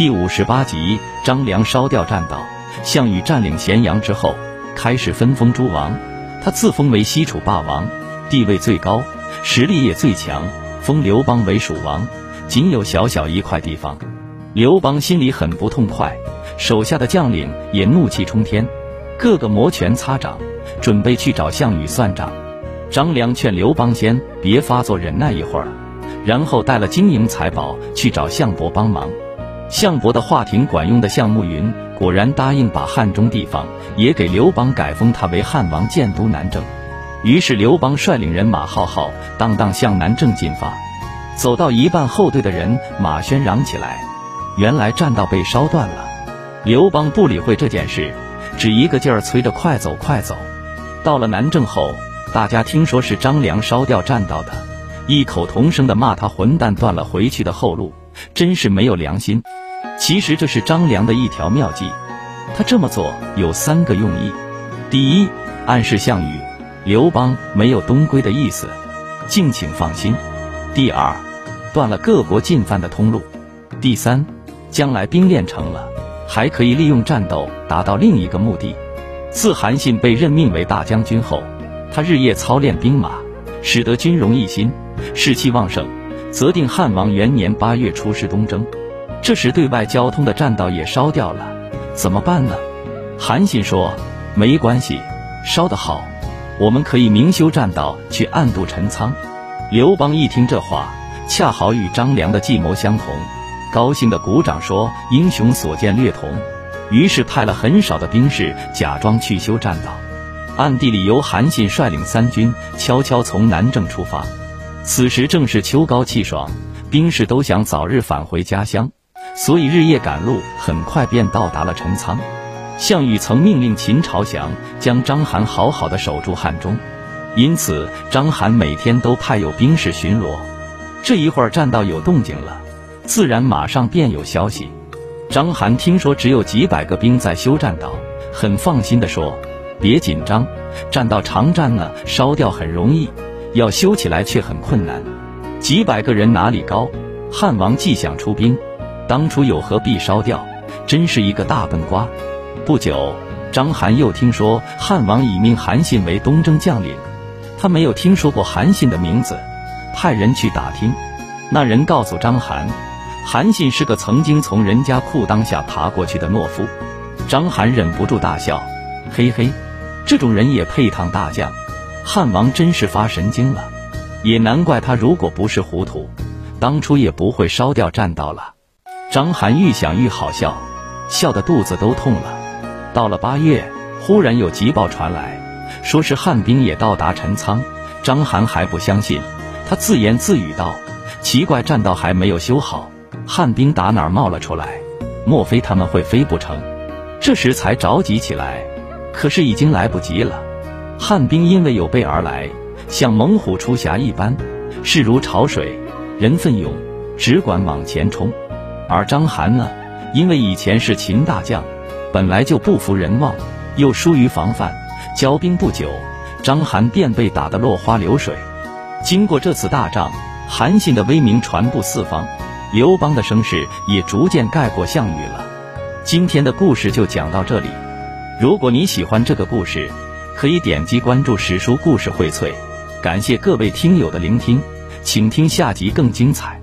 第五十八集，张良烧掉栈道。项羽占领咸阳之后，开始分封诸王。他自封为西楚霸王，地位最高，实力也最强。封刘邦为蜀王，仅有小小一块地方。刘邦心里很不痛快，手下的将领也怒气冲天，个个摩拳擦掌，准备去找项羽算账。张良劝刘邦先别发作，忍耐一会儿，然后带了金银财宝去找项伯帮忙。项伯的话挺管用的，项慕云果然答应把汉中地方也给刘邦改封他为汉王，建都南郑。于是刘邦率领人马浩浩荡荡向南郑进发，走到一半，后队的人马喧嚷起来，原来栈道被烧断了。刘邦不理会这件事，只一个劲儿催着快走快走。到了南郑后，大家听说是张良烧掉栈道的，异口同声地骂他混蛋，断了回去的后路。真是没有良心！其实这是张良的一条妙计，他这么做有三个用意：第一，暗示项羽、刘邦没有东归的意思，敬请放心；第二，断了各国进犯的通路；第三，将来兵练成了，还可以利用战斗达到另一个目的。自韩信被任命为大将军后，他日夜操练兵马，使得军容一新，士气旺盛。择定汉王元年八月出师东征，这时对外交通的栈道也烧掉了，怎么办呢？韩信说：“没关系，烧得好，我们可以明修栈道去暗度陈仓。”刘邦一听这话，恰好与张良的计谋相同，高兴的鼓掌说：“英雄所见略同。”于是派了很少的兵士假装去修栈道，暗地里由韩信率领三军悄悄从南郑出发。此时正是秋高气爽，兵士都想早日返回家乡，所以日夜赶路，很快便到达了陈仓。项羽曾命令秦朝祥将章邯好好的守住汉中，因此章邯每天都派有兵士巡逻。这一会儿栈道有动静了，自然马上便有消息。章邯听说只有几百个兵在修栈道，很放心地说：“别紧张，栈道长栈呢，烧掉很容易。”要修起来却很困难，几百个人哪里高？汉王既想出兵，当初有何必烧掉？真是一个大笨瓜。不久，章邯又听说汉王已命韩信为东征将领，他没有听说过韩信的名字，派人去打听。那人告诉章邯，韩信是个曾经从人家裤裆下爬过去的懦夫。章邯忍不住大笑，嘿嘿，这种人也配当大将？汉王真是发神经了，也难怪他如果不是糊涂，当初也不会烧掉栈道了。张邯愈想愈好笑，笑得肚子都痛了。到了八月，忽然有急报传来，说是汉兵也到达陈仓。张邯还不相信，他自言自语道：“奇怪，栈道还没有修好，汉兵打哪儿冒了出来？莫非他们会飞不成？”这时才着急起来，可是已经来不及了。汉兵因为有备而来，像猛虎出峡一般，势如潮水，人奋勇，只管往前冲。而章邯呢，因为以前是秦大将，本来就不服人望，又疏于防范，交兵不久，章邯便被打得落花流水。经过这次大仗，韩信的威名传布四方，刘邦的声势也逐渐盖过项羽了。今天的故事就讲到这里。如果你喜欢这个故事，可以点击关注史书故事荟萃，感谢各位听友的聆听，请听下集更精彩。